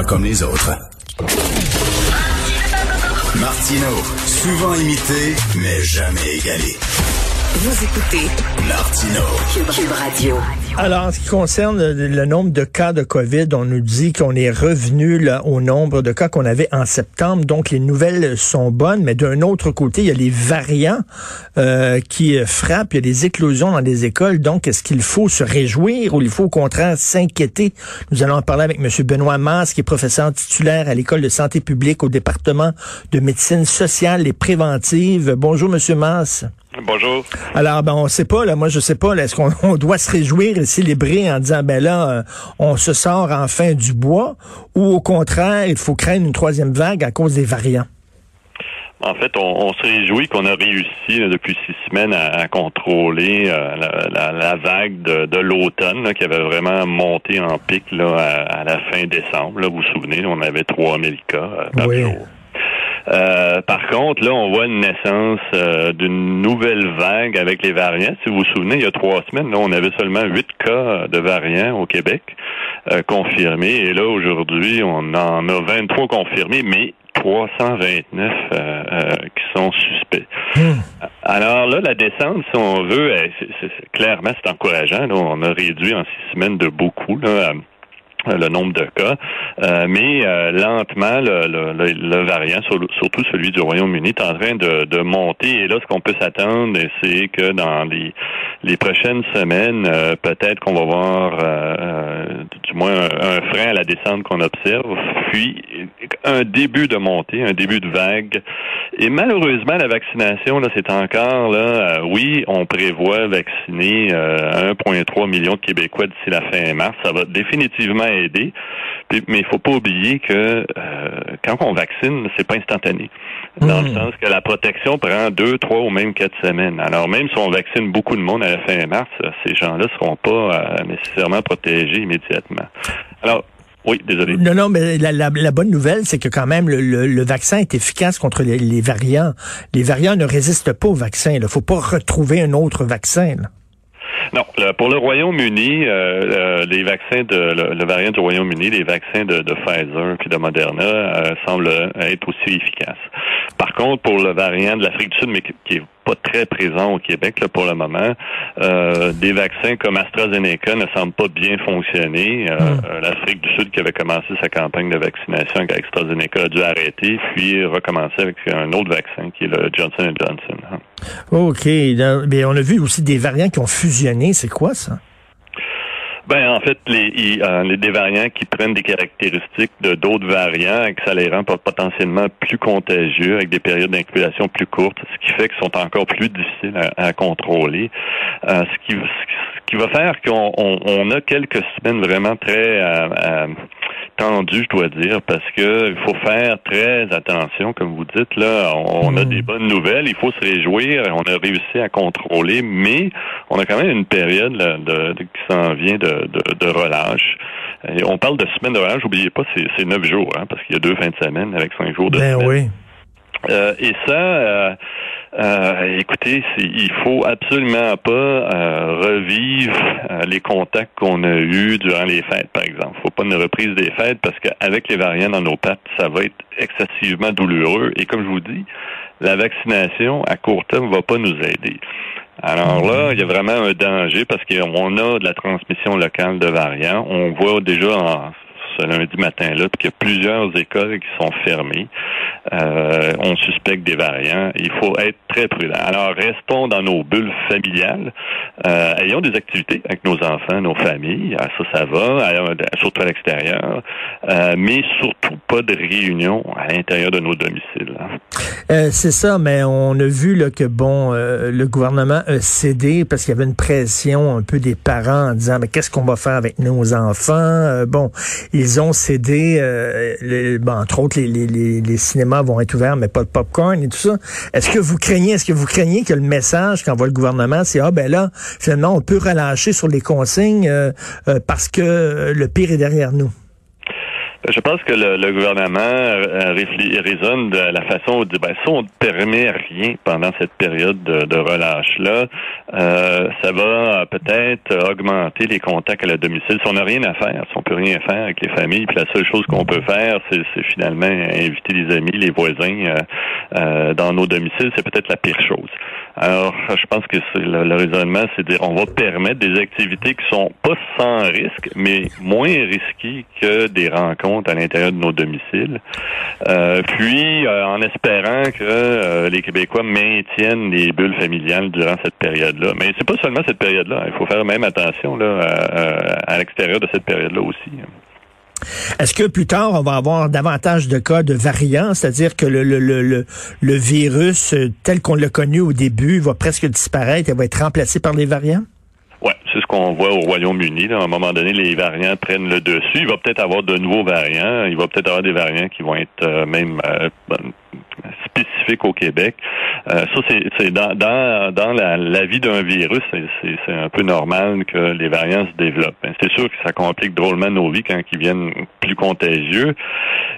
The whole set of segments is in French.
Pas comme les autres. Martino, souvent imité, mais jamais égalé. Vous écoutez Martino. Cube Radio. Alors, en ce qui concerne le, nombre de cas de COVID, on nous dit qu'on est revenu au nombre de cas qu'on avait en septembre. Donc, les nouvelles sont bonnes. Mais d'un autre côté, il y a les variants euh, qui frappent. Il y a des éclosions dans les écoles. Donc, est-ce qu'il faut se réjouir ou il faut au contraire s'inquiéter? Nous allons en parler avec M. Benoît Masse, qui est professeur titulaire à l'École de santé publique au département de médecine sociale et préventive. Bonjour, M. Masse. Bonjour. Alors, ben, on sait pas, là, moi, je sais pas, est-ce qu'on on doit se réjouir et célébrer en disant, ben là, euh, on se sort enfin du bois, ou au contraire, il faut craindre une troisième vague à cause des variants? En fait, on, on se réjouit qu'on a réussi là, depuis six semaines à, à contrôler euh, la, la, la, vague de, de l'automne qui avait vraiment monté en pic là, à, à la fin décembre. Là, vous vous souvenez, on avait 3000 cas euh, par Oui. jour. Euh, par contre, là, on voit une naissance euh, d'une nouvelle vague avec les variants. Si vous vous souvenez, il y a trois semaines, là, on avait seulement huit cas de variants au Québec euh, confirmés. Et là, aujourd'hui, on en a 23 confirmés, mais 329 euh, euh, qui sont suspects. Alors là, la descente, si on veut, c'est- clairement, c'est encourageant. Là. On a réduit en six semaines de beaucoup. Là, le nombre de cas, Euh, mais euh, lentement, le, le, le- variant, sur- surtout celui du Royaume-Uni, est en train de, de monter. Et là, ce qu'on peut s'attendre, c'est que dans les, les prochaines semaines, euh, peut-être qu'on va voir du moins un, un frein à la descente qu'on observe, puis un début de montée, un début de vague. Et malheureusement, la vaccination, là, c'est encore là. oui, on prévoit vacciner euh, 1,3 million de Québécois d'ici la fin mars. Ça va définitivement aider. Puis- mais il faut pas oublier que euh, quand on vaccine, c'est pas instantané. Dans le sens que la protection prend deux, trois ou même quatre semaines. Alors même si on vaccine beaucoup de monde à la fin mars, euh, ces gens-là seront pas euh, nécessairement protégés immédiatement. Alors, oui, désolé. Non, non, mais la, la- la bonne nouvelle, c'est que quand même, le, le- le vaccin est efficace contre les, les variants. Les variants ne résistent pas au vaccin. Il ne faut pas retrouver un autre vaccin. là. Non, le- pour le Royaume-Uni, euh, euh, les vaccins de le, le variant du Royaume-Uni, les vaccins de, de Pfizer puis de Moderna euh, semblent être aussi efficaces. Par contre, pour le variant de l'Afrique du Sud, mais qui, est pas très présent au Québec là, pour le moment, euh, des vaccins comme AstraZeneca ne semblent pas bien fonctionner. Euh, euh, L'Afrique du Sud qui avait commencé sa campagne de vaccination avec AstraZeneca a dû arrêter, puis recommencer avec un autre vaccin qui est le Johnson Johnson. OK. Mais on a vu aussi des variants qui ont fusionné. C'est quoi ça? Ben en fait, les, euh, les des variants qui prennent des caractéristiques de d'autres variants et que ça les rend pot- potentiellement plus contagieux avec des périodes d'incubation plus courtes, ce qui fait qu'ils sont encore plus difficiles à, contrôler. Euh, ce, qui, qui va faire qu'on on, a quelques semaines vraiment très euh, tendues, je dois dire, parce que il faut faire très attention, comme vous dites là. On, a des bonnes nouvelles, il faut se réjouir. On a réussi à contrôler, mais on a quand même une période là, de, de- qui s'en vient de, de, de relâche. Et on parle de semaine de relâche, n'oubliez pas, c'est, c'est neuf jours, hein, parce qu'il y a deux fins de semaine avec cinq jours de Ben semaine. oui. Euh, et ça, euh, euh, écoutez, il faut absolument pas euh, revivre euh, les contacts qu'on a eus durant les fêtes, par exemple. faut pas une reprise des fêtes parce qu'avec les variants dans nos pattes, ça va être excessivement douloureux. Et comme je vous dis, la vaccination à court terme va pas nous aider. Alors là, il y a vraiment un danger parce qu'on a de la transmission locale de variants. On voit déjà en ce lundi matin-là qu'il y a plusieurs écoles qui sont fermées. Euh, on suspecte des variants. Il faut être très prudent. Alors, restons dans nos bulles familiales. Euh, ayons des activités avec nos enfants, nos familles. Ah, ça, ça va. Surtout à l'extérieur. Euh, mais surtout pas de réunion à l'intérieur de nos domiciles. hein. C'est ça, mais on a vu là, que bon, le gouvernement a cédé parce qu'il y avait une pression un peu des parents en disant mais qu'est-ce qu'on va faire avec nos enfants? Bon, ont cédé. euh, le- bon, entre autres, les, les, les, les cinémas vont être ouverts, mais pas de popcorn et tout ça. Est-ce que vous craignez, est-ce que vous craignez que le message qu'envoie le gouvernement, c'est ah ben là, finalement, on peut relâcher sur les consignes euh, euh, parce que le pire est derrière nous? Je pense que le, gouvernement euh, de la façon où dit ben, si on ne permet rien pendant cette période de, relâche-là, euh, ça va peut-être augmenter les contacts à la domicile. Si on n'a rien à faire, si on peut rien faire avec les familles, puis la seule chose qu'on peut faire, c'est, finalement inviter les amis, les voisins euh, dans nos domiciles, c'est peut-être la pire chose. Alors, je pense que c'est le, raisonnement, c'est dire on va permettre des activités qui sont pas sans risque, mais moins risquées que des rencontres à l'intérieur de nos domiciles. Euh, puis, euh, en espérant que euh, les Québécois maintiennent les bulles familiales durant cette période-là. Mais c'est pas seulement cette période-là. Il faut faire même attention là, à, à l'extérieur de cette période-là aussi. Est-ce que plus tard, on va avoir davantage de cas de variants, c'est-à-dire que le, virus euh, tel qu'on l'a connu au début va presque disparaître et va être remplacé par les variants? Oui, c'est ce qu'on voit au Royaume-Uni. À un moment donné, les variants prennent le dessus. Il va peut-être avoir de nouveaux variants. Il va peut-être avoir des variants qui vont être euh, même euh, spécifique au Québec. Euh, ça, c'est dans, dans, dans la, la vie d'un virus, c'est un peu normal que les variants se développent. Ben, c'est sûr que ça complique drôlement nos vies quand ils viennent plus contagieux.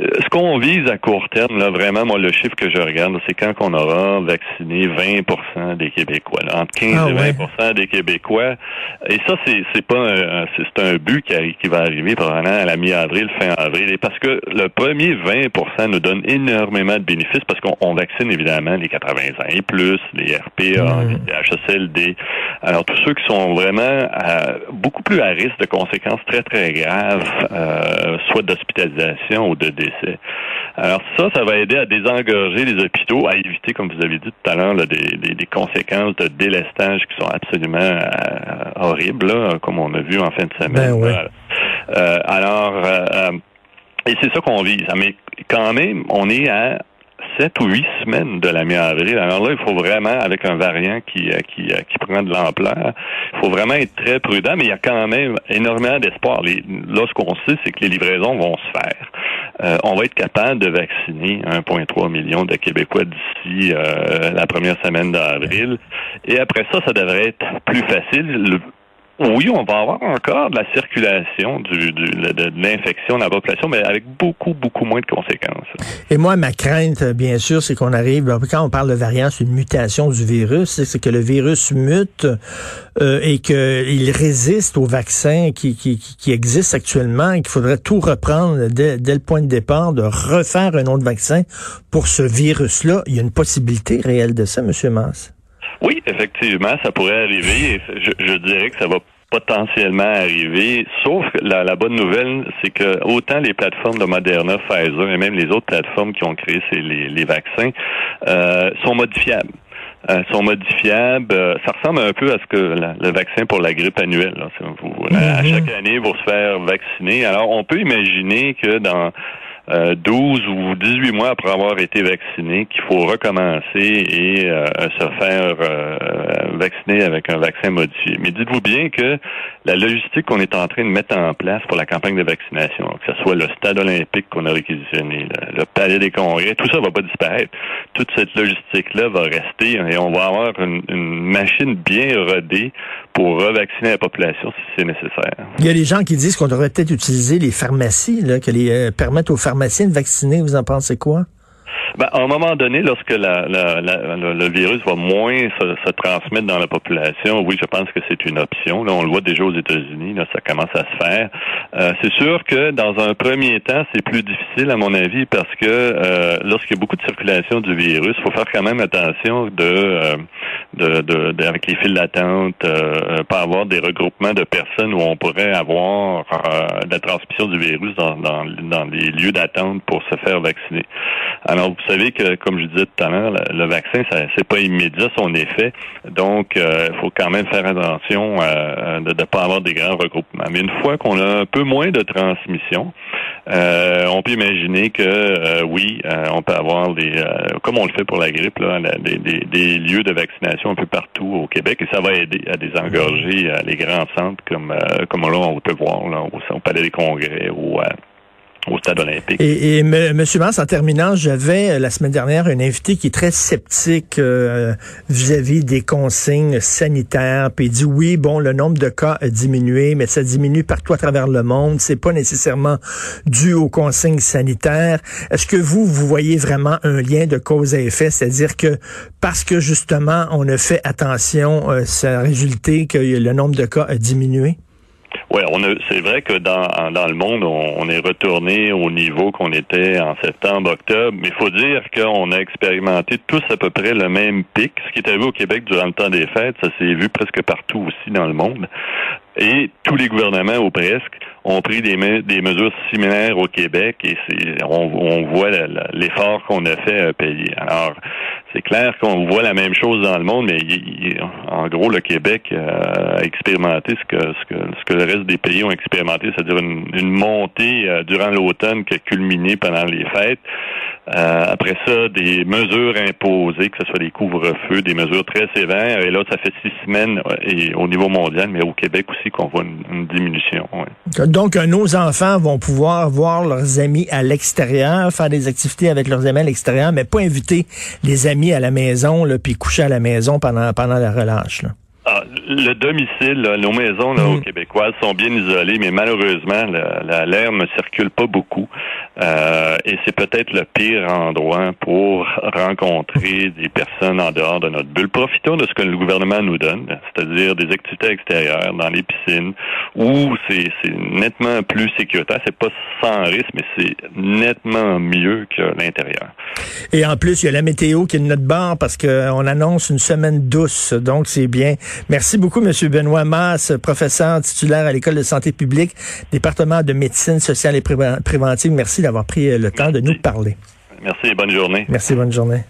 Euh, ce qu'on vise à court terme, là, vraiment, moi, le chiffre que je regarde, c'est quand on aura vacciné 20% des Québécois. entre 15 ah et 20% des Québécois. Et ça, c'est pas un, c'est un but qui, qui va arriver probablement à la mi-avril, fin avril. Et parce que le premier 20% nous donne énormément de bénéfices parce qu'on vaccine évidemment les 80 ans et plus, les RPA, mmh. les HSLD. Alors tous ceux qui sont vraiment beaucoup plus à risque de conséquences très très graves, euh, soit d'hospitalisation ou de décès. Alors ça, ça va aider à désengorger les hôpitaux, à éviter, comme vous avez dit tout à l'heure, des, des, conséquences de délestage qui sont absolument euh, horribles, comme on a vu en fin de semaine. Ben euh, alors, et c'est ça qu'on vise. Mais quand même, on est à sept ou huit semaines de la mi-avril. Alors là, il faut vraiment, avec un variant qui, euh, qui, euh, qui prend de l'ampleur, il faut vraiment être très prudent, mais il y a quand même énormément d'espoir. Là, ce qu'on sait, c'est que les livraisons vont se faire. Euh, on va être capable de vacciner 1,3 million de Québécois d'ici la première semaine d'avril. Et après ça, ça devrait être plus facile. Oui, on va avoir encore de la circulation de, l'infection dans la population, mais avec beaucoup, beaucoup moins de conséquences. Et moi, ma crainte, bien sûr, c'est qu'on arrive, quand on parle de variant, c'est une mutation du virus, c'est que le virus mute euh, et qu'il résiste au vaccin qui, qui, qui existe actuellement et qu'il faudrait tout reprendre dès, dès, le point de départ, de refaire un autre vaccin pour ce virus-là. Il y a une possibilité réelle de ça, M. Mass. Oui, effectivement, ça pourrait arriver. Je, je dirais que ça va potentiellement arriver. Sauf que la, bonne nouvelle, c'est que autant les plateformes de Moderna, Pfizer et même les autres plateformes qui ont créé ces, les, vaccins euh, sont modifiables. Euh, sont modifiables. Euh, ça ressemble un peu à ce que le vaccin pour la grippe annuelle. Là, À mm-hmm. chaque année, pour se faire vacciner. Alors, on peut imaginer que dans 12 euh, ou 18 mois après avoir été vacciné qu'il faut recommencer et euh, se faire euh, vacciner avec un vaccin modifié. Mais dites-vous bien que la logistique qu'on est en train de mettre en place pour la campagne de vaccination, que ce soit le stade olympique qu'on a réquisitionné, le, palais des congrès, tout ça va pas disparaître. Toute cette logistique-là va rester et on va avoir une, machine bien rodée pour revacciner la population si c'est nécessaire. Il y a des gens qui disent qu'on devrait peut-être utiliser les pharmacies, là, que les permettre aux pharmaciens de vacciner. Vous en pensez quoi? Ben, à un moment donné, lorsque la, la, le virus va moins se, transmettre dans la population, oui, je pense que c'est une option. Là, on le voit déjà aux États-Unis, là, ça commence à se faire. Euh, c'est sûr que dans un premier temps, c'est plus difficile à mon avis parce que euh, lorsqu'il y a beaucoup de circulation du virus, il faut faire quand même attention de, euh, de, de, avec les files d'attente, euh, pas avoir des regroupements de personnes où on pourrait avoir de la transmission du virus dans, dans, dans les lieux d'attente pour se faire vacciner. Alors, vous savez que, comme je disais tout à l'heure, le, vaccin, ça c'est pas immédiat son effet. Donc, il euh, faut quand même faire attention euh, de ne pas avoir des grands regroupements. Mais une fois qu'on a un peu moins de transmission, euh, on peut imaginer que oui, on peut avoir des, comme on le fait pour la grippe, là, des, des, lieux de vaccination un peu partout au Québec, et ça va aider à désengorger les grands centres comme comme là on peut voir là, au, au Palais des Congrès ou au stade olympique. Et, et M. Mars, en terminant, j'avais euh, la semaine dernière un invité qui est très sceptique euh, vis-à-vis des consignes sanitaires. Puis il dit oui, bon, le nombre de cas a diminué, mais ça diminue partout à travers le monde. C'est pas nécessairement dû aux consignes sanitaires. Est-ce que vous, vous voyez vraiment un lien de cause à effet, c'est-à-dire que parce que justement on a fait attention, euh, ça a résulté que le nombre de cas a diminué? Oui, on c'est vrai que dans, dans le monde, on, est retourné au niveau qu'on était en septembre, octobre, mais il faut dire qu'on a expérimenté tous à peu près le même pic. Ce qui est arrivé au Québec durant le temps des fêtes, ça s'est vu presque partout aussi dans le monde. Et tous les gouvernements, ou presque, ont pris des, mesures similaires au Québec et on, on voit l'effort qu'on a fait à payer. Alors, c'est clair qu'on voit la même chose dans le monde, mais en gros, le Québec euh, a expérimenté ce que, le reste des pays ont expérimenté, c'est-à-dire une, une, montée euh, durant l'automne qui a culminé pendant les fêtes. Euh, après ça, des mesures imposées, que ce soit des couvre-feux, des mesures très sévères. Et là, ça fait six semaines et au niveau mondial, mais au Québec aussi qu'on voit une, diminution. Donc, nos enfants vont pouvoir voir leurs amis à l'extérieur, faire des activités avec leurs amis à l'extérieur, mais pas inviter les amis à la maison, là, puis coucher à la maison pendant, pendant la relâche. Là. Le domicile, nos maisons là, mm. québécoises sont bien isolées, mais malheureusement, l'air ne circule pas beaucoup. Euh, et c'est peut-être le pire endroit pour rencontrer des personnes en dehors de notre bulle. Profitons de ce que le gouvernement nous donne, c'est-à-dire des activités extérieures dans les piscines, où c'est nettement plus sécuritaire. C'est pas sans risque, mais c'est nettement mieux que l'intérieur. Et en plus, il y a la météo qui est de notre barre parce qu'on annonce une semaine douce, donc c'est bien. Merci beaucoup, M. Benoît Mass, professeur titulaire à l'École de santé publique, département de médecine sociale et préventive. Merci d'avoir pris euh, le temps de nous parler. Merci et bonne journée. Merci, bonne journée.